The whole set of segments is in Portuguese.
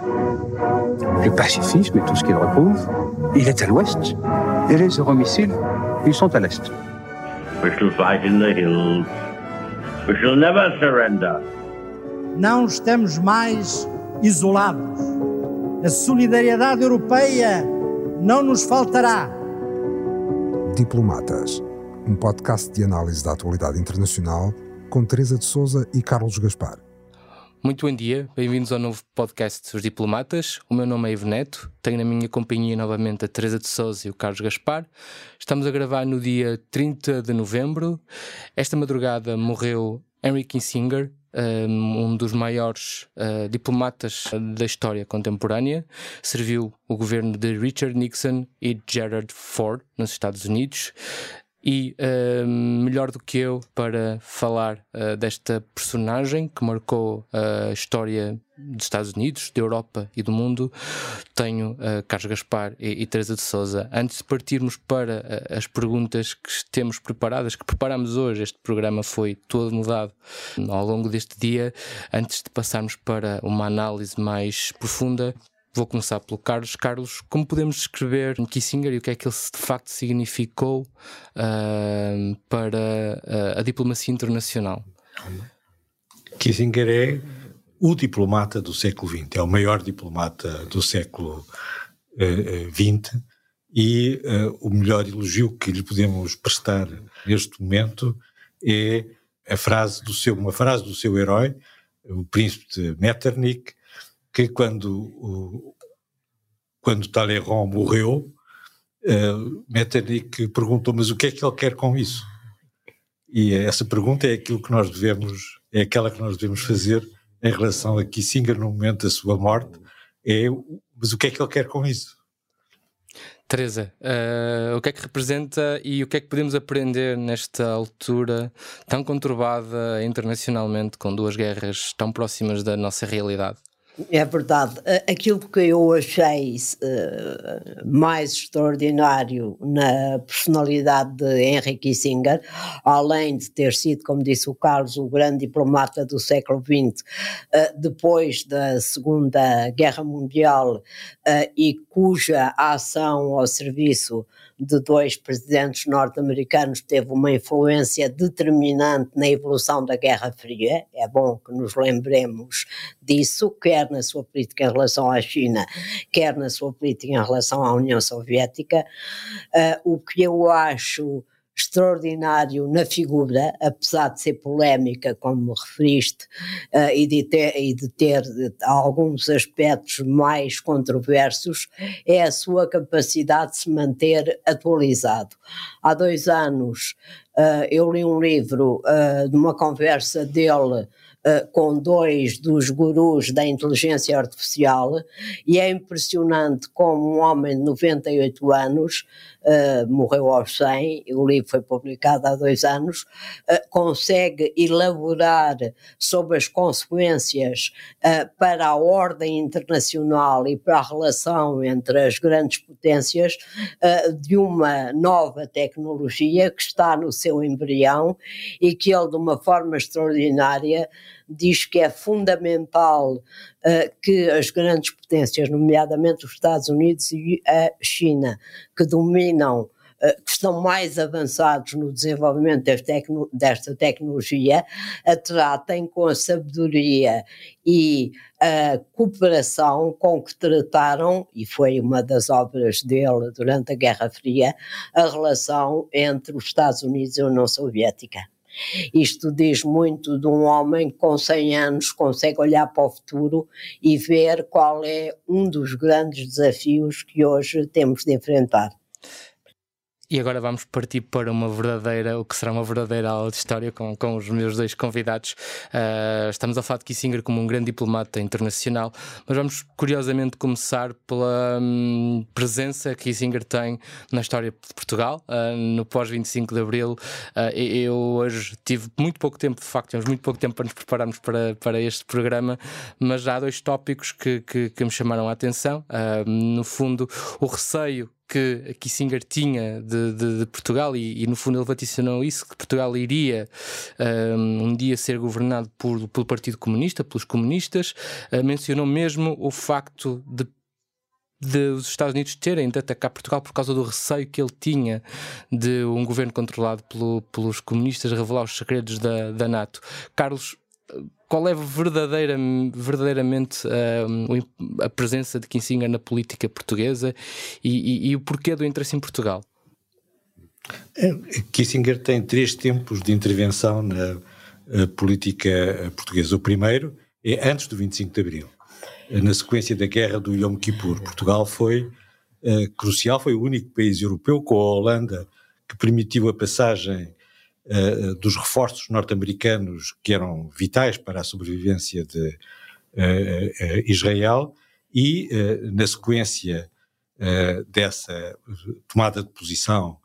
Le pacifisme et tout ce qu'il recouvre, il est à l'ouest. Et les euromissiles, ils sont à l'est. We shall fight in the hills. We shall never surrender. Não estamos mais isolados. A solidariedade europeia não nos faltará. Diplomatas, um podcast de análise da atualidade internacional com Teresa de Souza e Carlos Gaspar. Muito bom dia, bem-vindos ao novo podcast dos Diplomatas. O meu nome é Ivo Neto, tenho na minha companhia novamente a Teresa de Souza e o Carlos Gaspar. Estamos a gravar no dia 30 de novembro. Esta madrugada morreu Henry Kissinger, um dos maiores uh, diplomatas da história contemporânea. Serviu o governo de Richard Nixon e Gerald Ford nos Estados Unidos. E uh, melhor do que eu para falar uh, desta personagem que marcou a história dos Estados Unidos, da Europa e do mundo, tenho uh, Carlos Gaspar e, e Teresa de Souza. Antes de partirmos para uh, as perguntas que temos preparadas, que preparamos hoje, este programa foi todo mudado ao longo deste dia. Antes de passarmos para uma análise mais profunda, Vou começar pelo Carlos. Carlos, como podemos descrever Kissinger e o que é que ele de facto significou uh, para uh, a diplomacia internacional? Kissinger é o diplomata do século XX, é o maior diplomata do século XX uh, e o melhor elogio que lhe podemos prestar neste momento é a frase do seu, uma frase do seu herói, o príncipe de Metternich, que quando quando Talleyrand morreu, uh, Metternich perguntou, mas o que é que ele quer com isso? E essa pergunta é aquilo que nós devemos, é aquela que nós devemos fazer em relação a Kissinger no momento da sua morte, é, mas o que é que ele quer com isso? Teresa, uh, o que é que representa e o que é que podemos aprender nesta altura tão conturbada internacionalmente, com duas guerras tão próximas da nossa realidade? É verdade. Aquilo que eu achei uh, mais extraordinário na personalidade de Henry Kissinger, além de ter sido, como disse o Carlos, o grande diplomata do século XX, uh, depois da Segunda Guerra Mundial uh, e cuja ação ao serviço de dois presidentes norte-americanos teve uma influência determinante na evolução da Guerra Fria. É bom que nos lembremos disso, quer na sua política em relação à China, quer na sua política em relação à União Soviética. Uh, o que eu acho extraordinário na figura, apesar de ser polémica, como referiste, uh, e, de ter, e de ter alguns aspectos mais controversos, é a sua capacidade de se manter atualizado. Há dois anos uh, eu li um livro uh, de uma conversa dele com dois dos gurus da inteligência artificial e é impressionante como um homem de 98 anos uh, morreu aos 100, o livro foi publicado há dois anos, uh, consegue elaborar sobre as consequências uh, para a ordem internacional e para a relação entre as grandes potências de uma nova tecnologia que está no seu embrião e que ele, de uma forma extraordinária, diz que é fundamental uh, que as grandes potências, nomeadamente os Estados Unidos e a China, que dominam uh, que estão mais avançados no desenvolvimento tecno desta tecnologia, a tratem com a sabedoria e a cooperação com que trataram, e foi uma das obras dele durante a Guerra Fria, a relação entre os Estados Unidos e a União Soviética. Isto diz muito de um homem que com 100 anos consegue olhar para o futuro e ver qual é um dos grandes desafios que hoje temos de enfrentar. E agora vamos partir para uma verdadeira, o que será uma verdadeira aula de história com, com os meus dois convidados. Uh, estamos a falar de Kissinger como um grande diplomata internacional, mas vamos curiosamente começar pela hum, presença que Kissinger tem na história de Portugal, uh, no pós-25 de Abril. Uh, eu hoje tive muito pouco tempo, de facto, temos muito pouco tempo para nos prepararmos para, para este programa, mas há dois tópicos que, que, que me chamaram a atenção. no fundo, o receio que Kissinger tinha de, de, de Portugal, e, e, no fundo ele vaticinou isso: que Portugal iria um, um dia ser governado por, pelo Partido Comunista, pelos comunistas. Uh, mencionou mesmo o facto de os Estados Unidos terem de atacar Portugal por causa do receio que ele tinha de um governo controlado pelo, pelos comunistas revelar os segredos da, da NATO. Carlos, qual é verdadeira, verdadeiramente uh, a presença de Kissinger na política portuguesa e, e, e o porquê do interesse em Portugal? É, Kissinger tem três tempos de intervenção na eh, política portuguesa. O primeiro é antes do 25 de Abril na sequência da guerra do Yom Kippur. Portugal foi uh, crucial, foi o único país europeu, com a Holanda, que permitiu a passagem uh, dos reforços norte-americanos que eram vitais para a sobrevivência de uh, Israel e, na sequência dessa tomada de posição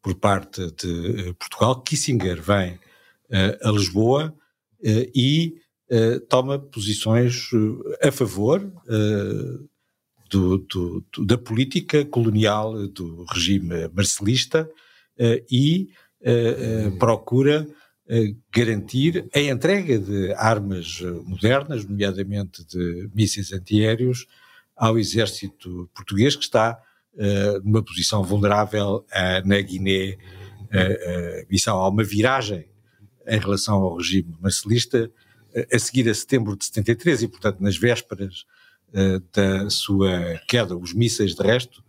por parte de Portugal, Kissinger vem a Lisboa e toma posições eh, a favor do, do, da política colonial do regime marcelista e procura garantir a entrega de armas modernas, nomeadamente de mísseis antiaéreos, ao exército português que está numa posição vulnerável na Guiné-Bissau. Há uma viragem em relação ao regime marcelista a seguir a setembro de 73 e, portanto, nas vésperas uh, da sua queda, os mísseis de resto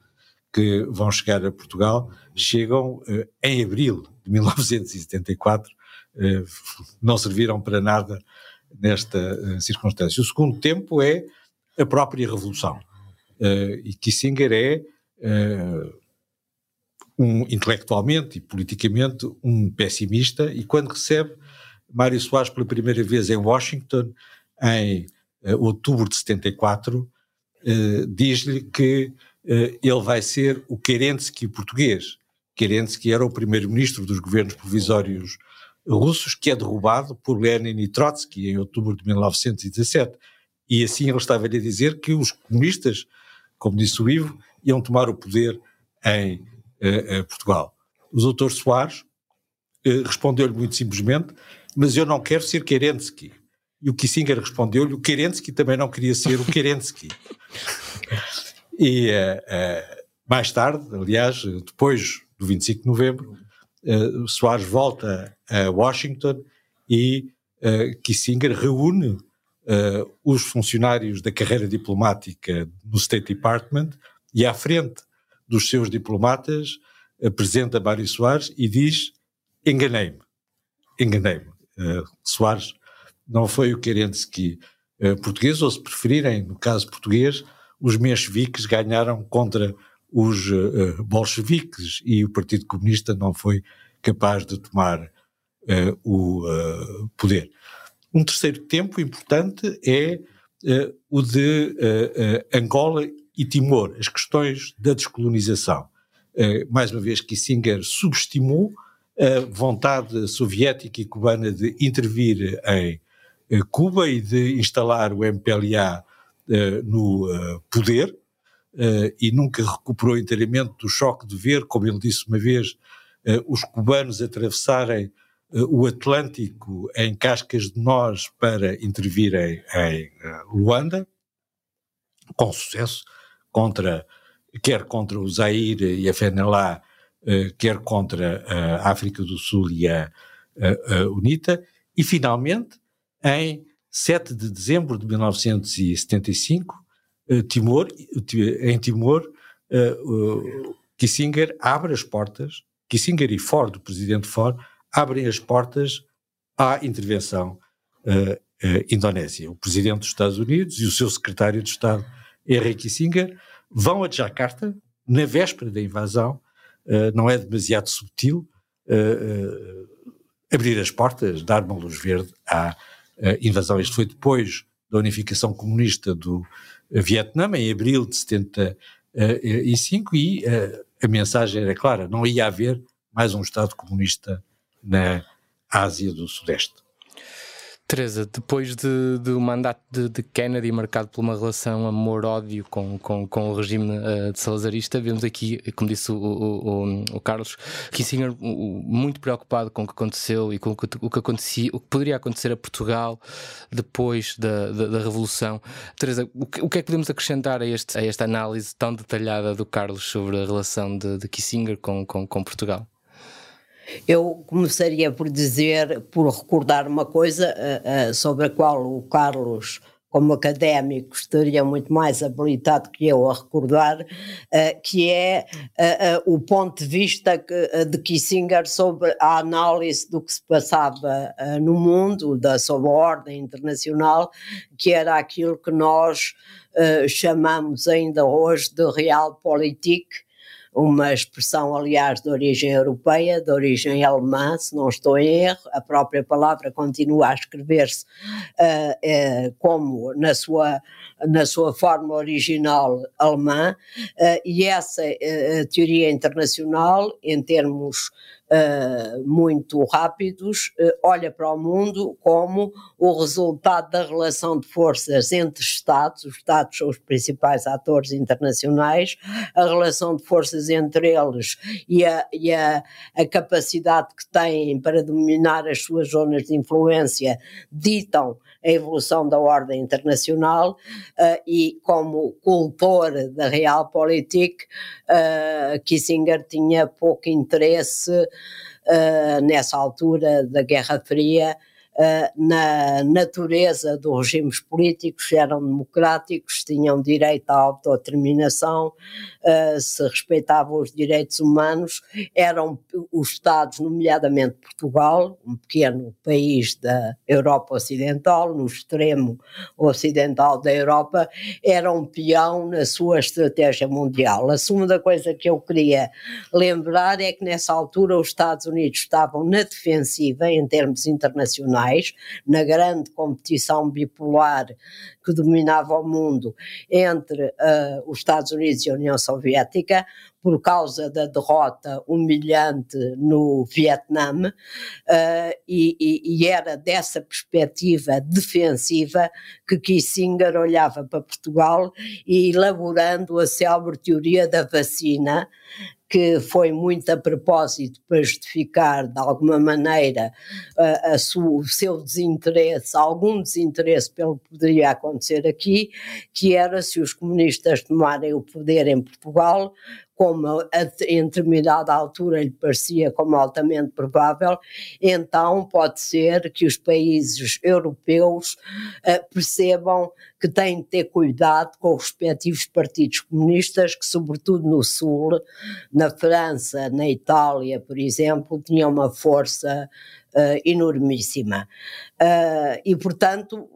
que vão chegar a Portugal chegam uh, em abril de 1974, uh, eh, não serviram para nada nesta circunstância. O segundo tempo é a própria Revolução. e Kissinger é um, intelectualmente e politicamente um pessimista e quando recebe Mário Soares pela primeira vez em Washington, em outubro de 74, uh, diz-lhe que ele vai ser o Kerensky português. Kerensky era o primeiro-ministro dos governos provisórios russos, que é derrubado por Lenin e Trotsky em outubro de 1917. E assim ele estava-lhe a dizer que os comunistas, como disse o Ivo, iam tomar o poder em Portugal. O doutor Soares respondeu-lhe muito simplesmente mas eu não quero ser Kerensky. E o Kissinger respondeu-lhe, o Kerensky também não queria ser o Kerensky. e uh, uh, mais tarde, aliás, depois do 25 de novembro, uh, Soares volta a Washington e Kissinger reúne os funcionários da carreira diplomática no State Department e à frente dos seus diplomatas apresenta Mário Soares e diz enganei-me, enganei-me. Eh, Soares não foi o Kerensky uh, português, ou se preferirem, no caso português, os mencheviques ganharam contra os uh, bolcheviques e o Partido Comunista não foi capaz de tomar o poder. Um terceiro tempo importante é o de Angola e Timor, as questões da descolonização. mais uma vez, Kissinger subestimou a vontade soviética e cubana de intervir em Cuba e de instalar o MPLA uh, no uh, poder, uh, e nunca recuperou inteiramente do choque de ver, como ele disse uma vez, os cubanos atravessarem o Atlântico em cascas de nós para intervirem em Luanda, com sucesso, contra, quer contra o Zaire e a FNLA, eh, quer contra a África do Sul e a, a, a UNITA, e finalmente, em 7 de dezembro de 1975, eh, Timor, em Timor, uh, Kissinger abre as portas, Kissinger e Ford, o presidente Ford, abrem as portas à intervenção indonésia. O presidente dos Estados Unidos e o seu secretário de Estado, Henry Kissinger, vão a Jakarta, na véspera da invasão, eh, não é demasiado subtil abrir as portas, dar uma luz verde à invasão. Isto foi depois da unificação comunista do Vietnã, em abril de 75, e a mensagem era clara: não ia haver mais um Estado comunista na Ásia do Sudeste. Teresa, depois do de, de mandato de, de, Kennedy marcado por uma relação amor-ódio com, com, com, o regime uh, de salazarista, vemos aqui, como disse o, o, o, o Carlos, Kissinger muito preocupado com o que aconteceu e com o que, o que, acontecia, o que poderia acontecer a Portugal depois da, da, da Revolução. Teresa, o que, o que, é que podemos acrescentar a, este, a esta análise tão detalhada do Carlos sobre a relação de, de Kissinger com, com, com Portugal? Eu começaria por dizer, por recordar uma coisa uh, uh, sobre a qual o Carlos, como académico, estaria muito mais habilitado que eu a recordar, uh, que é o ponto de vista que, de Kissinger sobre a análise do que se passava no mundo, da, sobre a ordem internacional, que era aquilo que nós chamamos ainda hoje de realpolitik, uma expressão, aliás, de origem europeia, de origem alemã, se não estou em erro, a própria palavra continua a escrever-se uh, uh, como na sua, na sua forma original alemã, uh, e essa teoria internacional, em termos uh, muito rápidos, uh, olha para o mundo como o resultado da relação de forças entre Estados, os Estados são os principais atores internacionais, a relação de forças entre eles e a, e a, a capacidade que têm para dominar as suas zonas de influência ditam a evolução da ordem internacional uh, e como cultor da realpolitik, uh, Kissinger tinha pouco interesse uh, nessa altura da Guerra Fria uh, na natureza dos regimes políticos, eram democráticos, tinham direito à autodeterminação, uh, se respeitavam os direitos humanos, eram os Estados, nomeadamente Portugal, um pequeno país da Europa Ocidental, no extremo ocidental da Europa, era um peão na sua estratégia mundial. A segunda coisa que eu queria lembrar é que nessa altura os Estados Unidos estavam na defensiva em termos internacionais na grande competição bipolar que dominava o mundo entre uh, os Estados Unidos e a União Soviética, por causa da derrota humilhante no Vietnã, uh, e, e, era dessa perspectiva defensiva que Kissinger olhava para Portugal e elaborando a célebre teoria da vacina, que foi muito a propósito para justificar de alguma maneira a, a o seu desinteresse, algum desinteresse pelo que poderia acontecer aqui, que era se os comunistas tomarem o poder em Portugal, como em determinada altura lhe parecia como altamente provável, então pode ser que os países europeus uh, percebam que têm de ter cuidado com os respectivos partidos comunistas, que sobretudo no Sul, na França, na Itália, por exemplo, tinham uma força uh, enormíssima. Uh, e, portanto,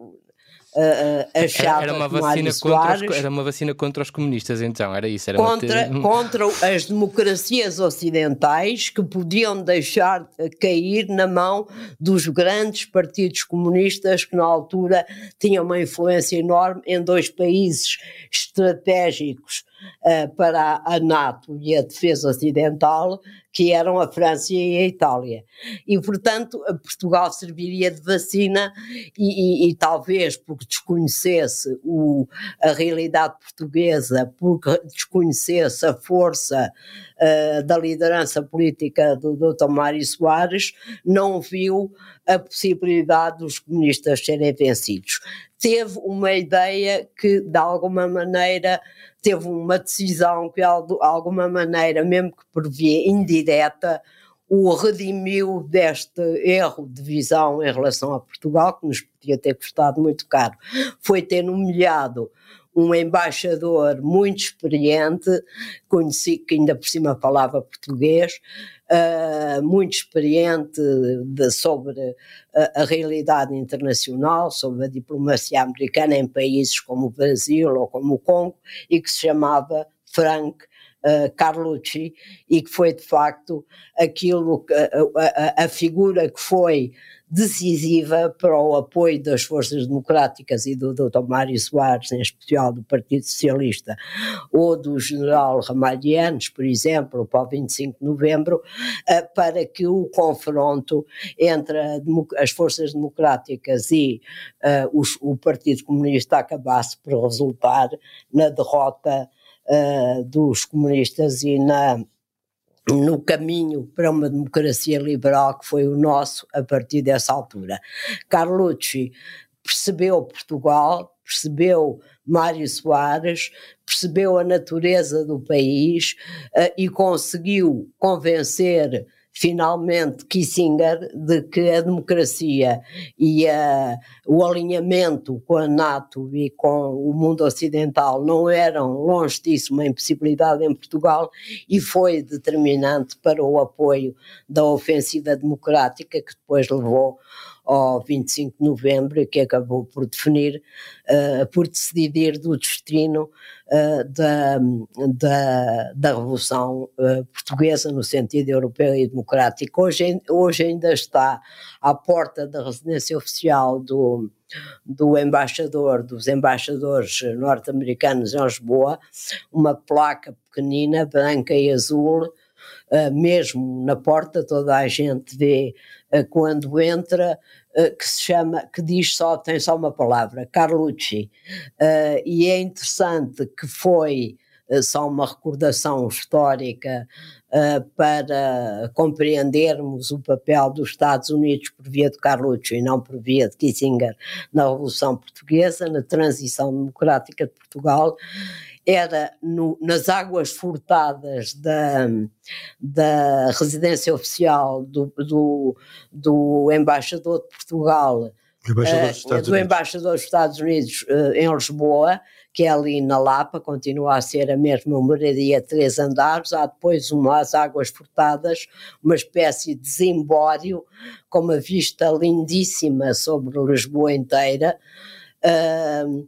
uh, achava era uma vacina contra os, era uma vacina contra os comunistas então era isso era contra, contra as democracias ocidentais que podiam deixar cair na mão dos grandes partidos comunistas que na altura tinham uma influência enorme em dois países estratégicos uh, para a NATO e a defesa ocidental, que eram a França e a Itália. E, portanto, Portugal serviria de vacina e, e, e talvez porque desconhecesse o, a realidade portuguesa, porque desconhecesse a força uh, da liderança política do Dr. Mário Soares, não viu a possibilidade dos comunistas serem vencidos. Teve uma ideia que, de alguma maneira, teve uma decisão que, de alguma maneira, mesmo que por via indireta, o redimiu deste erro de visão em relação a Portugal, que nos podia ter custado muito caro, foi ter nomeado um embaixador muito experiente, conheci, que ainda por cima falava português, uh, muito experiente de, sobre a, a, realidade internacional, sobre a diplomacia americana em países como o Brasil ou como o Congo, e que se chamava Frank Carlucci e que foi de facto aquilo que, a, a, figura que foi decisiva para o apoio das forças democráticas e do Dr. Mário Soares, em especial do Partido Socialista, ou do general Ramalhianes, por exemplo, para o 25 de novembro, eh, para que o confronto entre as forças democráticas e uh, os, o Partido Comunista acabasse por resultar na derrota uh, dos comunistas e na no caminho para uma democracia liberal que foi o nosso a partir dessa altura. Carlucci percebeu Portugal, percebeu Mário Soares, percebeu a natureza do país uh, e conseguiu convencer finalmente Kissinger de que a democracia e a, o alinhamento com a NATO e com o mundo ocidental não eram longe disso uma impossibilidade em Portugal e foi determinante para o apoio da ofensiva democrática que depois levou ao 25 de novembro que acabou por definir, uh, por decidir do destino uh, da, da, da Revolução uh, Portuguesa no sentido europeu e democrático. Hoje, hoje ainda está à porta da residência oficial do, do embaixador, dos embaixadores norte-americanos em Lisboa, uma placa pequenina, branca e azul, mesmo na porta toda a gente vê uh, quando entra uh, que se chama, que diz só, tem só uma palavra, Carlucci, e é interessante que foi só uma recordação histórica para compreendermos o papel dos Estados Unidos por via de Carlucci e não por via de Kissinger na Revolução Portuguesa, na transição democrática de Portugal era no, nas águas furtadas da, da residência oficial do, do, do embaixador de Portugal, embaixador dos uh, do embaixador dos Estados Unidos uh, em Lisboa, que é ali na Lapa, continua a ser a mesma moradia três andares, há depois umas águas furtadas, uma espécie de zimbório, com uma vista lindíssima sobre Lisboa inteira, uh,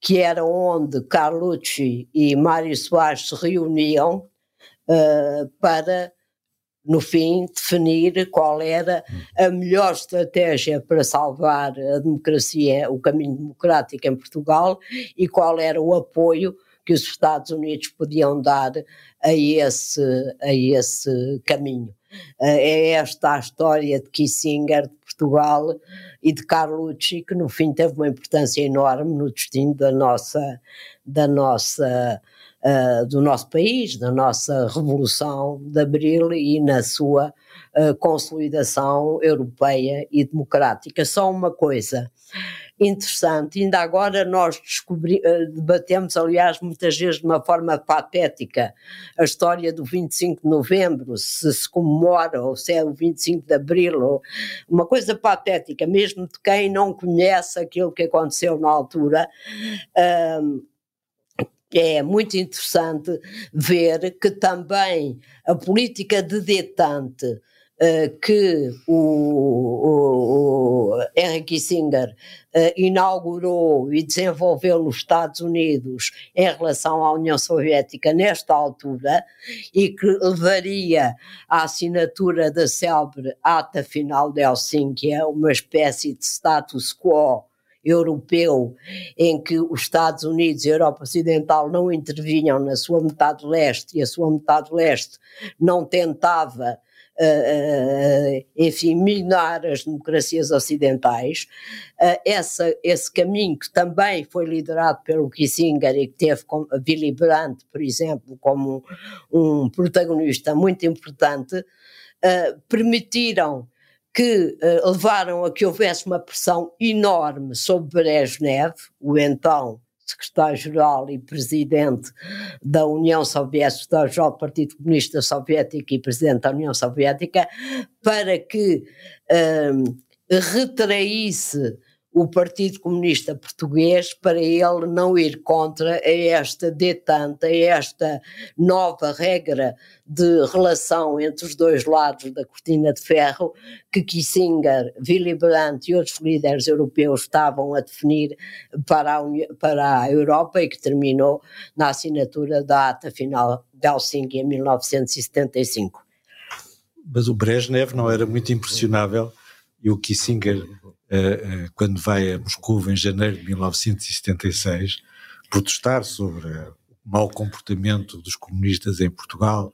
que era onde Carlucci e Mário Soares se reuniam uh, para, no fim, definir qual era a melhor estratégia para salvar a democracia, o caminho democrático em Portugal e qual era o apoio que os Estados Unidos podiam dar a esse, a esse caminho. Uh, é esta a história de Kissinger, de Portugal e de Carlucci, que no fim teve uma importância enorme no destino da nossa, da nossa, uh, do nosso país, da nossa Revolução de Abril e na sua uh, consolidação europeia e democrática. Só uma coisa interessante. Ainda agora nós descobri, eh, debatemos, aliás, muitas vezes de uma forma patética, a história do 25 de novembro, se se comemora ou se é o 25 de abril, ou uma coisa patética, mesmo de quem não conhece aquilo que aconteceu na altura. Um, é muito interessante ver que também a política de detente que o, o, Henry Kissinger uh, inaugurou e desenvolveu nos Estados Unidos em relação à União Soviética nesta altura e que levaria à assinatura da célebre Ata Final de Helsínquia, é uma espécie de status quo europeu em que os Estados Unidos e a Europa Ocidental não intervinham na sua metade leste e a sua metade leste não tentava enfim, minar as democracias ocidentais. Essa, esse caminho que também foi liderado pelo Kissinger e que teve com, Willy Brandt, por exemplo, como um, um protagonista muito importante, permitiram que levaram a que houvesse uma pressão enorme sobre Brezhnev, o então secretário-geral e presidente da União Soviética, do Partido Comunista Soviético e presidente da União Soviética, para que um, retraísse o Partido Comunista Português para ele não ir contra esta detente, a esta nova regra de relação entre os dois lados da cortina de ferro que Kissinger, Willy Brandt e outros líderes europeus estavam a definir para a, para a Europa e que terminou na assinatura da ata final de Helsinki em 1975. Mas o Brezhnev não era muito impressionável e o Kissinger quando vai a Moscou em janeiro de 1976, protestar sobre o mau comportamento dos comunistas em Portugal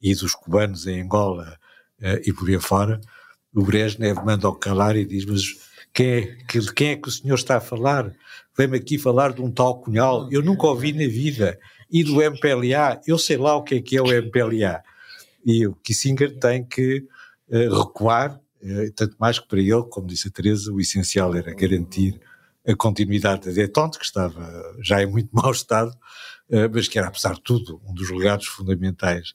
e dos cubanos em Angola uh, e por aí fora, o Brezhnev manda-o calar e diz, mas quem é, que, quem é que o senhor está a falar? Vem-me aqui falar de um tal Cunhal, eu nunca ouvi na vida, e do MPLA, eu sei lá o que é que é o MPLA. E o Kissinger tem que uh, recuar eh, tanto mais que para ele, como disse a Teresa, o essencial era garantir a continuidade da detente, que estava já em muito mau estado, eh, mas que era, apesar de tudo, um dos legados fundamentais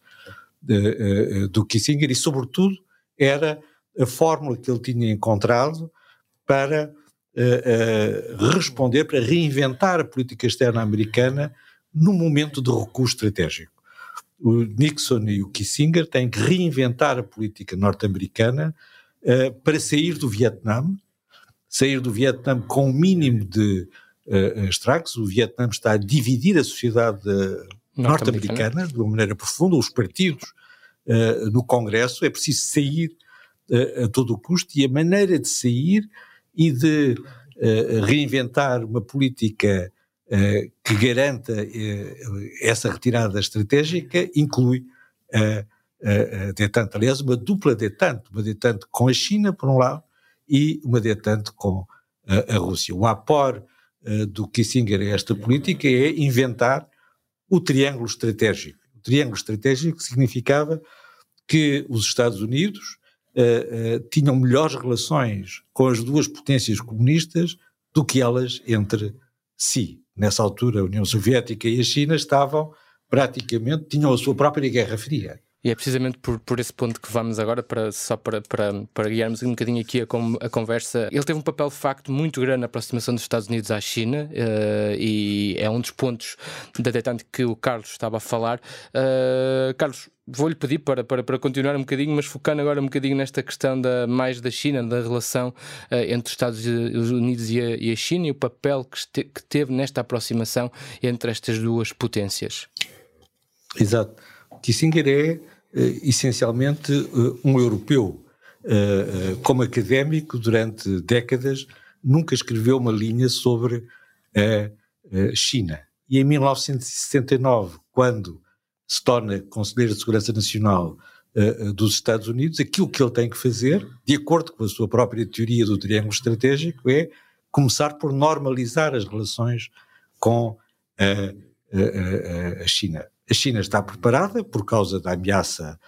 eh, do Kissinger e, sobretudo, era a fórmula que ele tinha encontrado para responder, para reinventar a política externa americana num momento de recuo estratégico. O Nixon e o Kissinger têm que reinventar a política norte-americana uh, para sair do Vietnã, sair do Vietnã com o um mínimo de uh, estragos. O Vietnã está a dividir a sociedade norte-americana. de uma maneira profunda, os partidos uh, no Congresso, é preciso sair a todo o custo. E a maneira de sair e de reinventar uma política que garanta essa retirada estratégica inclui a detente, aliás, uma dupla detente, uma detente com a China, por um lado, e uma detente com a, a Rússia. O apor uh, do Kissinger a esta política é inventar o triângulo estratégico. O triângulo estratégico significava que os Estados Unidos tinham melhores relações com as duas potências comunistas do que elas entre si. Nessa altura, a União Soviética e a China estavam praticamente, tinham a sua própria Guerra Fria. E é precisamente por, por esse ponto que vamos agora, para, só para, para, para guiarmos um bocadinho aqui a, a conversa. Ele teve um papel de facto muito grande na aproximação dos Estados Unidos à China uh, e é um dos pontos da detente que o Carlos estava a falar. Uh, Carlos, vou-lhe pedir para, para, para continuar um bocadinho, mas focando agora um bocadinho nesta questão da, mais da China, da relação uh, entre os Estados Unidos e a, e a, China e o papel que, este, que teve nesta aproximação entre estas duas potências. Exato. Kissinger é essencialmente eh, um europeu. Eh, como académico, durante décadas, nunca escreveu uma linha sobre a China. E em 1969, quando se torna Conselheiro de Segurança Nacional dos Estados Unidos, aquilo que ele tem que fazer, de acordo com a sua própria teoria do triângulo estratégico, é começar por normalizar as relações com a, a, a China a China está preparada por causa da ameaça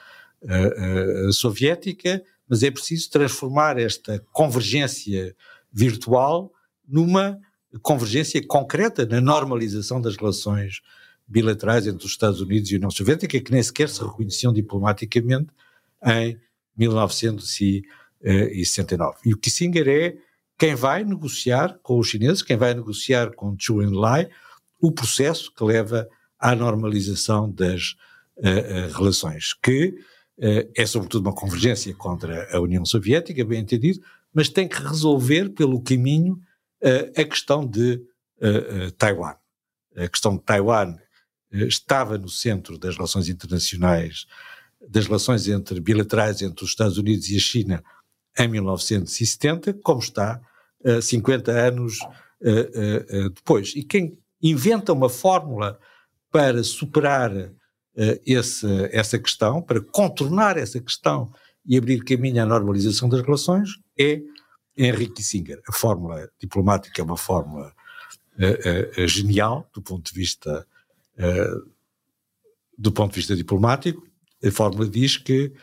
uh, uh, soviética, mas é preciso transformar esta convergência virtual numa convergência concreta na normalização das relações bilaterais entre os Estados Unidos e a União Soviética, que nem sequer se reconheciam diplomaticamente em 1969. E o Kissinger é quem vai negociar com os chineses, quem vai negociar com Zhou Enlai, o processo que leva à normalização das uh, uh, relações, que uh, é sobretudo uma convergência contra a União Soviética, bem entendido, mas tem que resolver pelo caminho a questão de Taiwan. A questão de Taiwan estava no centro das relações internacionais, das relações entre bilaterais entre os Estados Unidos e a China em 1970, como está 50 anos depois. E quem inventa uma fórmula para superar uh, esse, essa questão, para contornar essa questão e abrir caminho à normalização das relações, é Henry Kissinger. A fórmula diplomática é uma fórmula uh, uh, genial do ponto de vista do ponto de vista diplomático. A fórmula diz que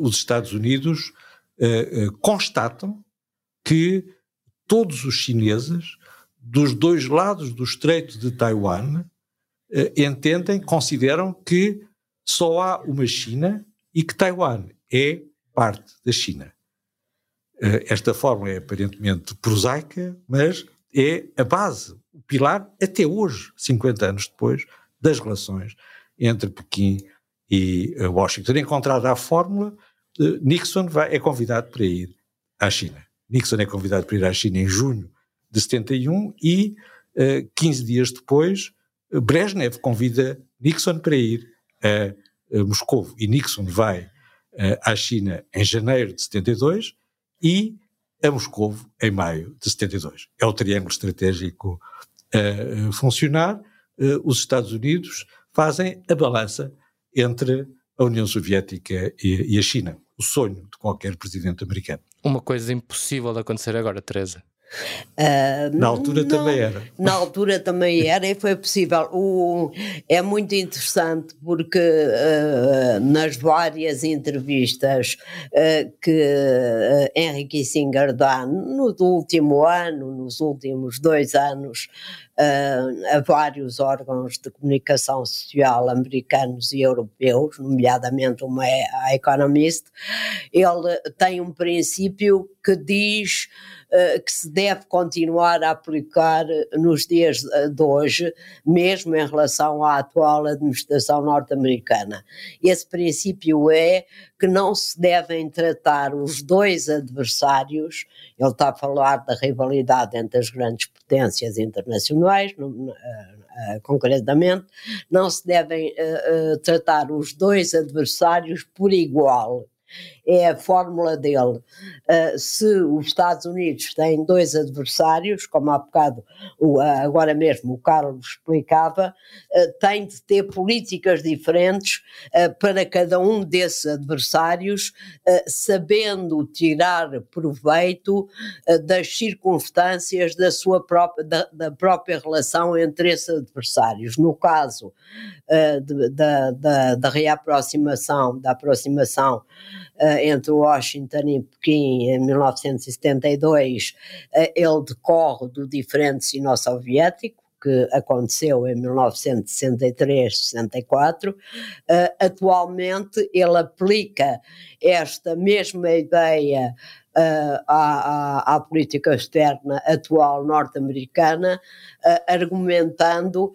os Estados Unidos constatam que todos os chineses dos dois lados do Estreito de Taiwan entendem, consideram que só há uma China e que Taiwan é parte da China. esta fórmula é aparentemente prosaica, mas é a base, o pilar, até hoje, 50 anos depois, das relações entre Pequim e Washington. Encontrada a fórmula, Nixon vai, é convidado para ir à China. Nixon é convidado para ir à China em junho de 71 e, uh, 15 dias depois, Brezhnev convida Nixon para ir a, Moscou. E Nixon vai uh, à China em janeiro de 72 e a Moscou em maio de 72. É o triângulo estratégico a funcionar. Uh, os Estados Unidos fazem a balança entre a União Soviética e, e a China o sonho de qualquer presidente americano. Uma coisa impossível de acontecer agora, Teresa. Uh, na altura não, também era. Na altura também era e foi possível. O, é muito interessante porque uh, nas várias entrevistas uh, que Henry Kissinger dá no último ano, nos últimos dois anos, a vários órgãos de comunicação social americanos e europeus, nomeadamente uma é a Economist, ele tem um princípio que diz uh, que se deve continuar a aplicar nos dias de hoje, mesmo em relação à atual administração norte-americana. Esse princípio é que não se devem tratar os dois adversários, ele está a falar da rivalidade entre as grandes potências internacionais, concretamente, não se devem tratar os dois adversários por igual é a fórmula dele. Uh, se os Estados Unidos têm dois adversários, como há bocado, o, uh, agora mesmo o Carlos explicava, uh, tem de ter políticas diferentes para cada um desses adversários, sabendo tirar proveito das circunstâncias da sua própria, da, da, própria relação entre esses adversários. No caso de, da, da, da reaproximação, da aproximação entre Washington e Pequim em 1972, eh, ele decorre do diferente sino-soviético, que aconteceu em 1963-64. Uh, atualmente, ele aplica esta mesma ideia uh, à, à, à, política externa atual norte-americana, uh, argumentando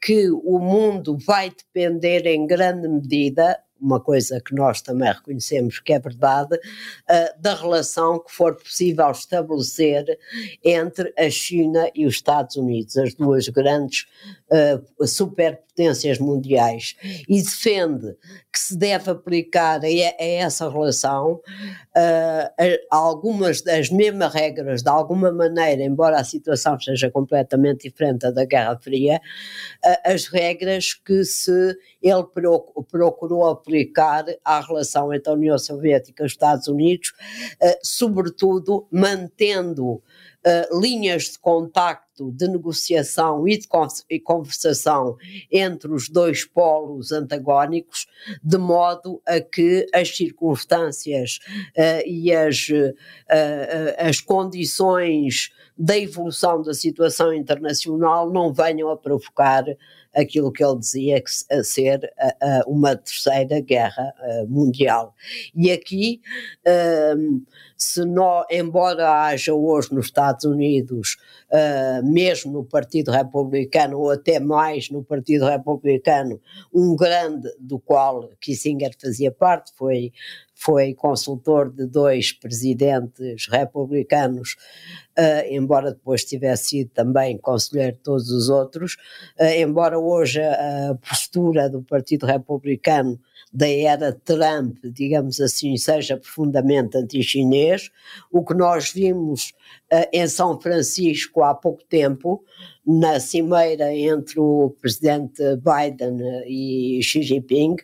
que o mundo vai depender em grande medida uma coisa que nós também reconhecemos que é verdade, uh, da relação que for possível estabelecer entre a China e os Estados Unidos, as duas grandes uh, superpotências mundiais, e defende que se deve aplicar a, a essa relação uh, algumas das mesmas regras, de alguma maneira, embora a situação seja completamente diferente da Guerra Fria, as regras que se ele procurou aplicar à relação entre a União Soviética e os Estados Unidos, uh, sobretudo mantendo Uh, linhas de contacto, de negociação e de conversação entre os dois polos antagónicos, de modo a que as circunstâncias uh, e as, as condições da evolução da situação internacional não venham a provocar aquilo que ele dizia que ser uma terceira guerra mundial. E aqui, hum, se não, embora haja hoje nos Estados Unidos, hum, mesmo no Partido Republicano, ou até mais no Partido Republicano, um grande do qual Kissinger fazia parte, foi foi consultor de dois presidentes republicanos, uh, embora depois tivesse sido também conselheiro de todos os outros, uh, embora hoje a, a postura do Partido Republicano da era Trump, digamos assim, seja profundamente anti-chinês, o que nós vimos uh, em São Francisco há pouco tempo, na cimeira entre o presidente Biden e Xi Jinping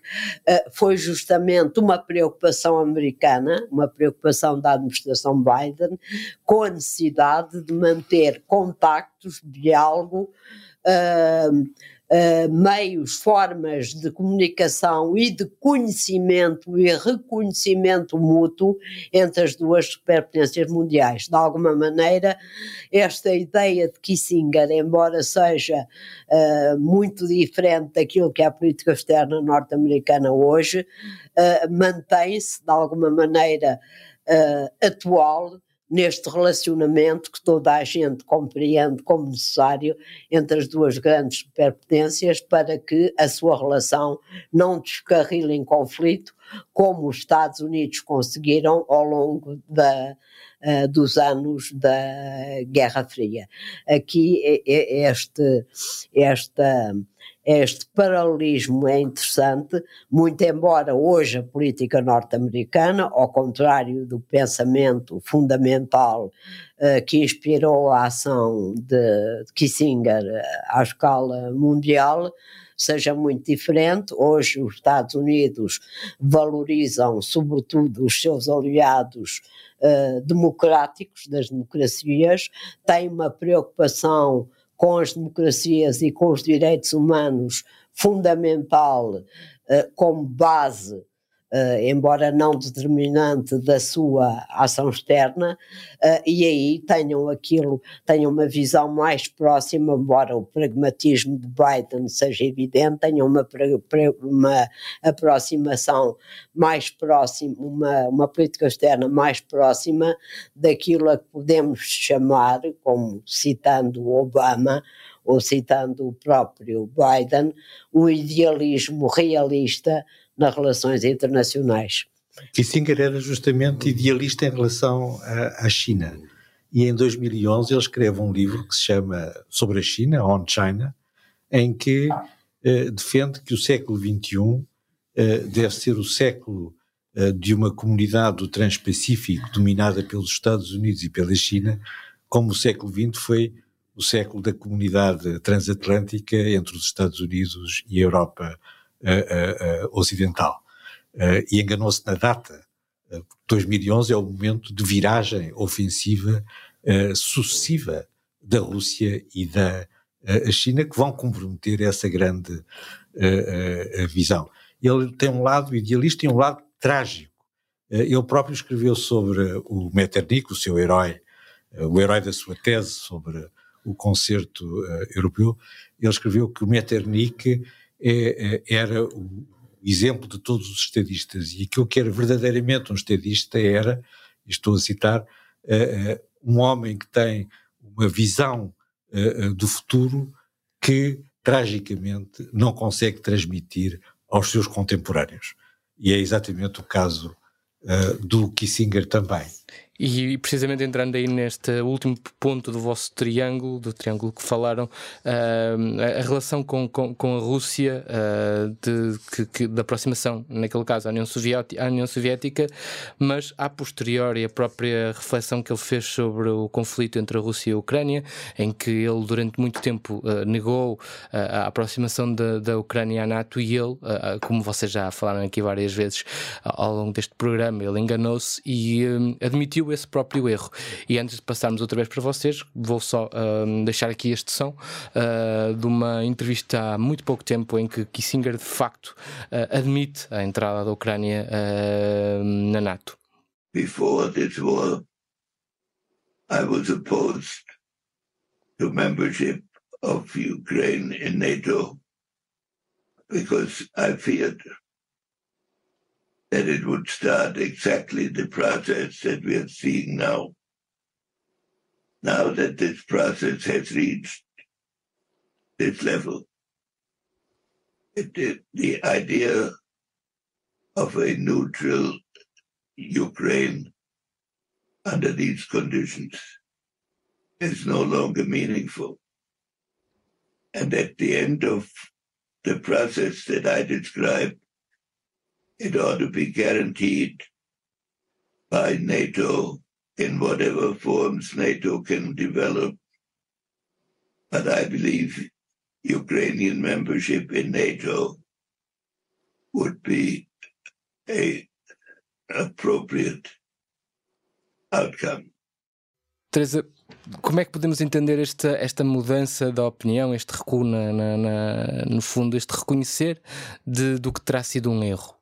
eh, foi justamente uma preocupação americana, uma preocupação da administração Biden, com a necessidade de manter contactos, diálogo, uh, uh, meios, formas de comunicação e de conhecimento e reconhecimento mútuo entre as duas superpotências mundiais. De alguma maneira, esta ideia de Kissinger, embora seja uh, muito diferente daquilo que é a política externa norte-americana hoje, uh, mantém-se de alguma maneira atual neste relacionamento que toda a gente compreende como necessário entre as duas grandes superpotências para que a sua relação não descarrile em conflito, como os Estados Unidos conseguiram ao longo da, uh, dos anos da Guerra Fria. Aqui este, esta este paralelismo é interessante, muito embora hoje a política norte-americana, ao contrário do pensamento fundamental uh, que inspirou a ação de, Kissinger uh, à escala mundial, seja muito diferente. Hoje os Estados Unidos valorizam, sobretudo, os seus aliados uh, democráticos das democracias, têm uma preocupação com as democracias e com os direitos humanos fundamental uh, como base embora não determinante da sua ação externa, uh, e aí tenham aquilo, tenham uma visão mais próxima, embora o pragmatismo de Biden seja evidente, tenham uma, uma aproximação mais próxima, uma, uma política externa mais próxima daquilo a que podemos chamar, como citando Obama, ou citando o próprio Biden, um idealismo realista nas relações internacionais. Kissinger era justamente idealista em relação à, China. E em 2011 ele escreve um livro que se chama Sobre a China, On China, em que eh, defende que o século XXI eh, deve ser o século eh, de uma comunidade do Transpacífico dominada pelos Estados Unidos e pela China, como o século XX foi o século da comunidade transatlântica entre os Estados Unidos e a Europa uh, ocidental. e enganou-se na data. 2011 é o momento de viragem ofensiva sucessiva da Rússia e da China que vão comprometer essa grande visão. Ele tem um lado idealista e um lado trágico. Ele próprio escreveu sobre o Metternich, o seu herói, o herói da sua tese sobre o concerto europeu. Ele escreveu que o Metternich é, é, era o exemplo de todos os estadistas e aquilo que era verdadeiramente um estadista era, estou a citar, uh, uh, um homem que tem uma visão uh, do futuro que tragicamente não consegue transmitir aos seus contemporâneos. E é exatamente o caso do Kissinger também. E precisamente entrando aí neste último ponto do vosso triângulo, do triângulo que falaram, uh, a relação com, com, com a Rússia, uh, de, que, que, da aproximação, naquele caso, à União, Soviética, à União Soviética, mas a posteriori a própria reflexão que ele fez sobre o conflito entre a Rússia e a Ucrânia, em que ele durante muito tempo uh, negou a aproximação da, da Ucrânia à NATO e ele, como vocês já falaram aqui várias vezes ao longo deste programa, ele enganou-se e admitiu esse próprio erro. E antes de passarmos outra vez para vocês, vou só uh, deixar aqui este som uh, de uma entrevista há muito pouco tempo em que Kissinger de facto uh, admite a entrada da Ucrânia na NATO. Before this war, I was opposed to membership of Ukraine in NATO because I feared that it would start exactly the process that we are seeing now. Now that this process has reached this level, it, it, the idea of a neutral Ukraine under these conditions is no longer meaningful. And at the end of the process that I described, it ought to be guaranteed by NATO in whatever forms NATO can develop. But I believe Ukrainian membership in NATO would be a appropriate outcome. Teresa, como é que podemos entender esta, esta mudança da opinião, este recuo, na, na, no fundo, este reconhecer de, do que terá sido um erro?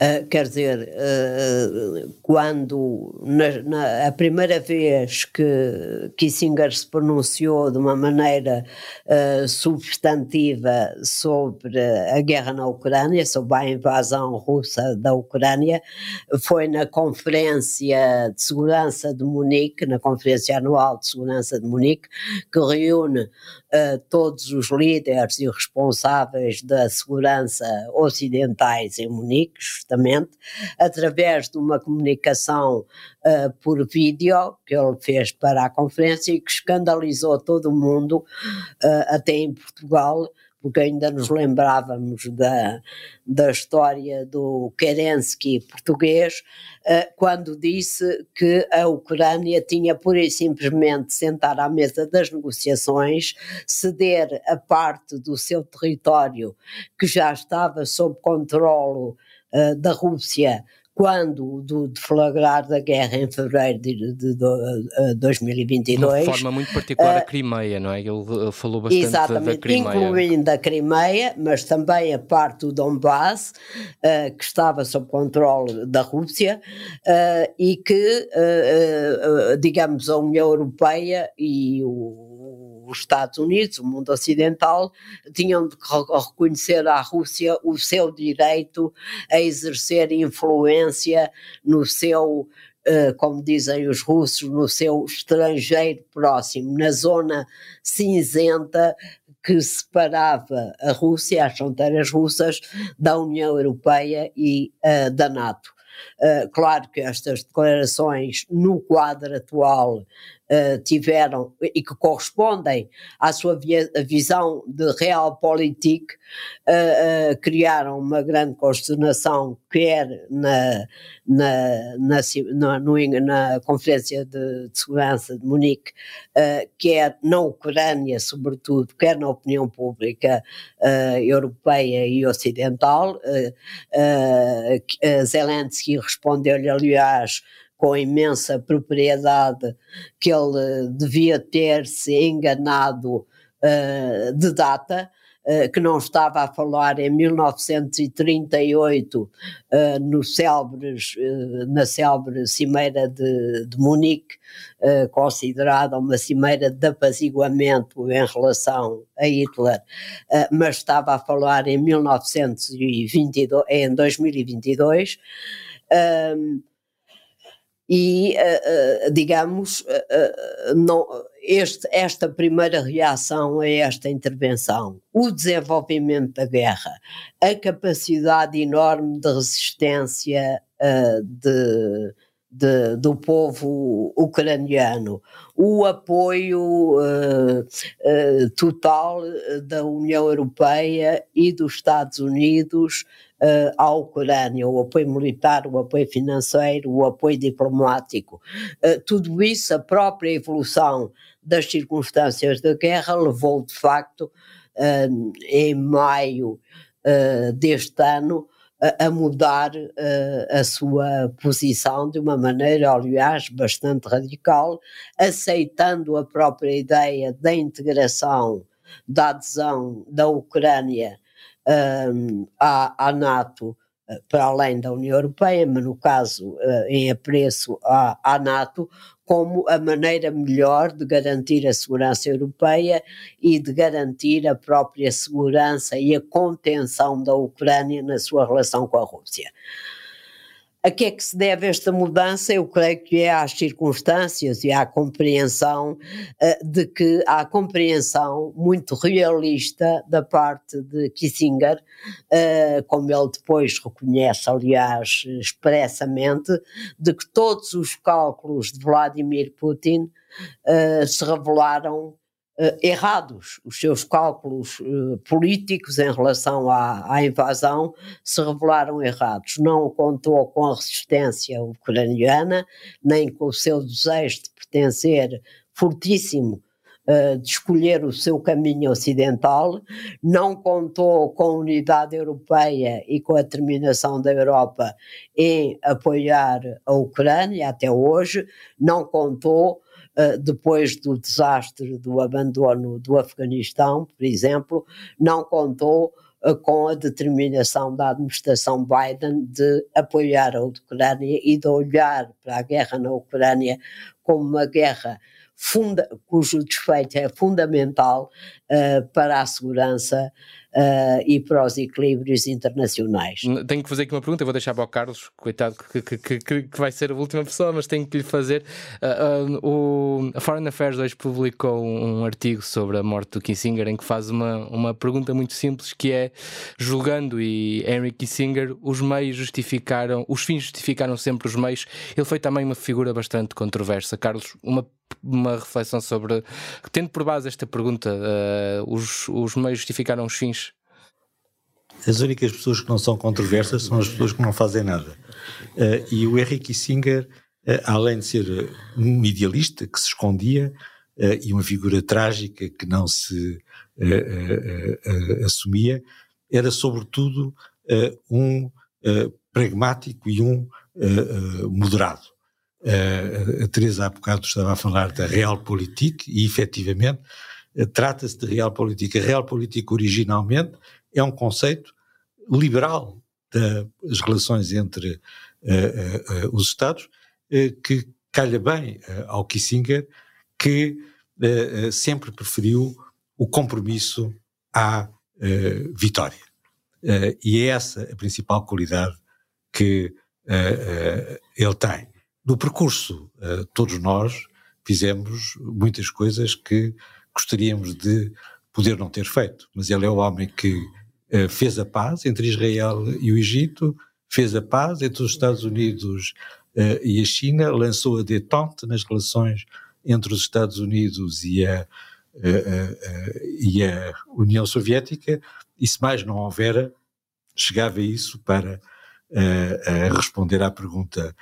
Uh, quer dizer, uh, quando na, na, a primeira vez que Kissinger se pronunciou de uma maneira uh, substantiva sobre a guerra na Ucrânia, sobre a invasão russa da Ucrânia, foi na Conferência de Segurança de Munique, na Conferência Anual de Segurança de Munique, que reúne todos os líderes e responsáveis da segurança ocidentais em Munique, através de uma comunicação uh, por vídeo que ele fez para a conferência e que escandalizou todo o mundo, uh, até em Portugal, porque ainda nos lembrávamos da, da história do Kerensky português, uh, quando disse que a Ucrânia tinha pura e simplesmente sentar à mesa das negociações, ceder a parte do seu território que já estava sob controlo uh, da Rússia quando do deflagrar da guerra em fevereiro de, de, de, uh, 2022. De forma muito particular uh, a Crimeia, não é? Ele, ele falou bastante exatamente, da Crimeia. incluindo a Crimeia, mas também a parte do Donbass, uh, que estava sob controle da Rússia, uh, e que, digamos, a União Europeia e o os Estados Unidos, o mundo ocidental, tinham de reconhecer à Rússia o seu direito a exercer influência no seu Uh, como dizem os russos, no seu estrangeiro próximo, na zona cinzenta que separava a Rússia, as fronteiras russas, da União Europeia e uh, da NATO. Uh, claro que estas declarações, no quadro atual, uh, tiveram e que correspondem à sua visão de realpolitik, uh, uh, criaram uma grande consternação, quer na, na, na, na, no, na Conferência de, de, Segurança de Munique, quer na Ucrânia, sobretudo, quer na opinião pública europeia e ocidental. Zelensky respondeu-lhe, aliás, com imensa propriedade que ele devia ter se enganado uh, de data, uh, que não estava a falar em 1938 uh, no célebres, na célebre cimeira de, de Munique, considerada uma cimeira de apaziguamento em relação a Hitler, mas estava a falar em 1922, em 2022. Um, e, uh, uh, digamos, uh, não, este, esta primeira reação a esta intervenção, o desenvolvimento da guerra, a capacidade enorme de resistência de, de, do povo ucraniano, o apoio total da União Europeia e dos Estados Unidos uh, à Ucrânia, o apoio militar, o apoio financeiro, o apoio diplomático. Uh, tudo isso, a própria evolução das circunstâncias da guerra levou, de facto, uh, em maio deste ano, a mudar uh, a sua posição de uma maneira, aliás, bastante radical, aceitando a própria ideia da integração, da adesão da Ucrânia um, à, à NATO eh, para além da União Europeia, mas no caso uh, em apreço à, à NATO, como a maneira melhor de garantir a segurança europeia e de garantir a própria segurança e a contenção da Ucrânia na sua relação com a Rússia. A que é que se deve esta mudança? Eu creio que é às circunstâncias e à compreensão uh, de que há compreensão muito realista da parte de Kissinger, uh, como ele depois reconhece, aliás, expressamente, de que todos os cálculos de Vladimir Putin uh, se revelaram errados. Os seus cálculos uh, políticos em relação à, à, invasão se revelaram errados. Não contou com a resistência ucraniana, nem com o seu desejo de pertencer fortíssimo uh, de escolher o seu caminho ocidental, não contou com a unidade europeia e com a determinação da Europa em apoiar a Ucrânia até hoje, não contou depois do desastre do abandono do Afeganistão, por exemplo, não contou com a determinação da administração Biden de apoiar a Ucrânia e de olhar para a guerra na Ucrânia como uma guerra funda, cujo desfeito é fundamental uh, para a segurança uh, e para os equilíbrios internacionais. Tenho que fazer aqui uma pergunta, eu vou deixar para o Carlos, coitado, que, que, que, que vai ser a última pessoa, mas tenho que lhe fazer. Uh, o, a Foreign Affairs hoje publicou um, um, artigo sobre a morte do Kissinger em que faz uma, uma pergunta muito simples que é, julgando e Henry Kissinger, os meios justificaram, os fins justificaram sempre os meios. Ele foi também uma figura bastante controversa. Carlos, uma uma reflexão sobre, tendo por base esta pergunta, uh, os, os meios justificaram os fins? As únicas pessoas que não são controversas são as pessoas que não fazem nada. Uh, e o Henry Kissinger, uh, além de ser um idealista que se escondia e uma figura trágica que não se assumia, era sobretudo um pragmático e um moderado. Uh, a Teresa há bocado estava a falar da Realpolitik e efetivamente uh, trata-se de Realpolitik. A Realpolitik originalmente é um conceito liberal das relações entre uh, os Estados que calha bem ao Kissinger que sempre preferiu o compromisso à vitória. e é essa a principal qualidade que ele tem. No percurso, uh, todos nós fizemos muitas coisas que gostaríamos de poder não ter feito, mas ele é o homem que uh, fez a paz entre Israel e o Egito, fez a paz entre os Estados Unidos uh, e a China, lançou a détente nas relações entre os Estados Unidos e a, e a União Soviética, e se mais não houvera, chegava isso para responder à pergunta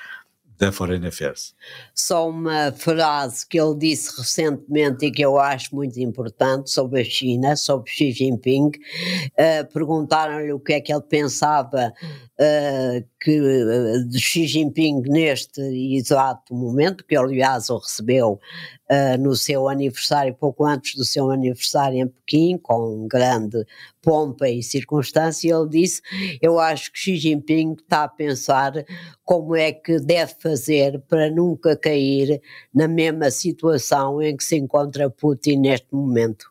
da Foreign Affairs. Só uma frase que ele disse recentemente e que eu acho muito importante sobre a China, sobre Xi Jinping. Uh, Perguntaram-lhe o que é que ele pensava uh, que, uh, de Xi Jinping neste exato momento, que aliás o recebeu uh, no seu aniversário, pouco antes do seu aniversário em Pequim, com grande pompa e circunstância, ele disse: Eu acho que Xi Jinping está a pensar como é que deve fazer para nunca cair na mesma situação em que se encontra Putin neste momento.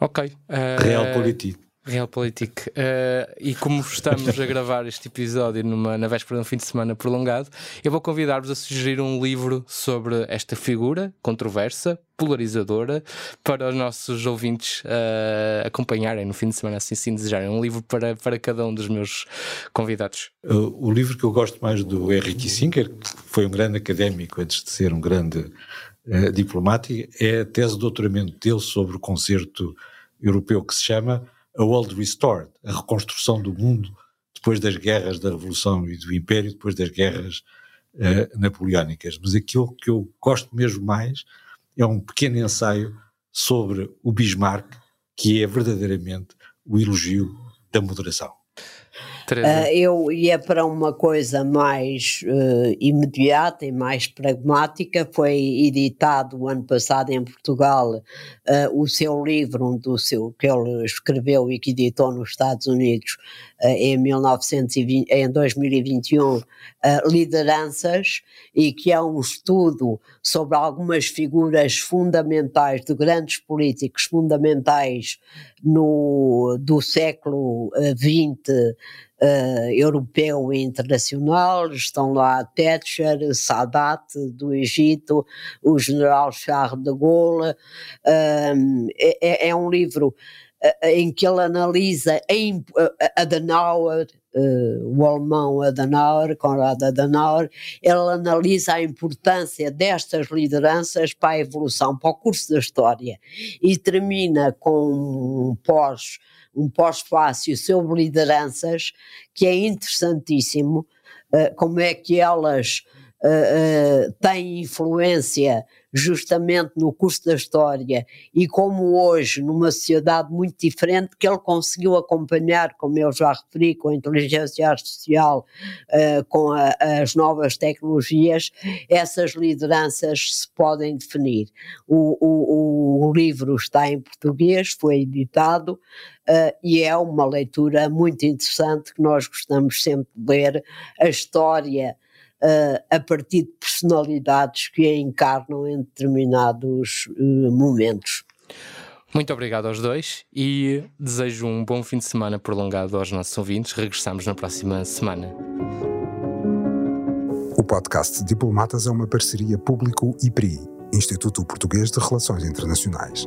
Ok. Uh... Real político. Realpolitik. Uh, e como estamos a gravar este episódio numa, na véspera de um fim de semana prolongado, eu vou convidar-vos a sugerir um livro sobre esta figura controversa, polarizadora, para os nossos ouvintes uh, acompanharem no fim de semana, assim, assim desejarem. Um livro para, para cada um dos meus convidados. O, o livro que eu gosto mais do Henry Kissinger, que foi um grande académico antes de ser um grande uh, diplomático, é a tese de doutoramento dele sobre o concerto europeu que se chama a World Restored, a reconstrução do mundo depois das guerras da Revolução e do Império, depois das guerras uh, napoleónicas. Mas aquilo que eu gosto mesmo mais é um pequeno ensaio sobre o Bismarck, que é verdadeiramente o elogio da moderação. Uh, eu ia para uma coisa mais uh, imediata e mais pragmática. Foi editado o ano passado em Portugal uh, o seu livro, um do seu, que ele escreveu e que editou nos Estados Unidos em, 1920, em 2021, Lideranças, e que é um estudo sobre algumas figuras fundamentais de grandes políticos fundamentais no, do século XX uh, europeu e internacional, estão lá Thatcher, Sadat do Egito, o general Charles de Gaulle. Uh, é, é, um livro em que ele analisa em, Adenauer, Uh, o alemão Adenauer, Konrad Adenauer, ele analisa a importância destas lideranças para a evolução, para o curso da história e termina com um pós um pós-fácil sobre lideranças, que é interessantíssimo, uh, como é que elas uh, têm influência justamente no curso da história e como hoje, numa sociedade muito diferente, que ele conseguiu acompanhar, como eu já referi, com a inteligência artificial, uh, com a, as novas tecnologias, essas lideranças se podem definir. O, o, o livro está em português, foi editado, uh, e é uma leitura muito interessante que nós gostamos sempre de ler a história uh, a partir de personalidades que a encarnam em determinados uh, momentos. Muito obrigado aos dois e desejo um bom fim de semana prolongado aos nossos ouvintes. Regressamos na próxima semana. O podcast Diplomatas é uma parceria público-IPRI, Instituto Português de Relações Internacionais.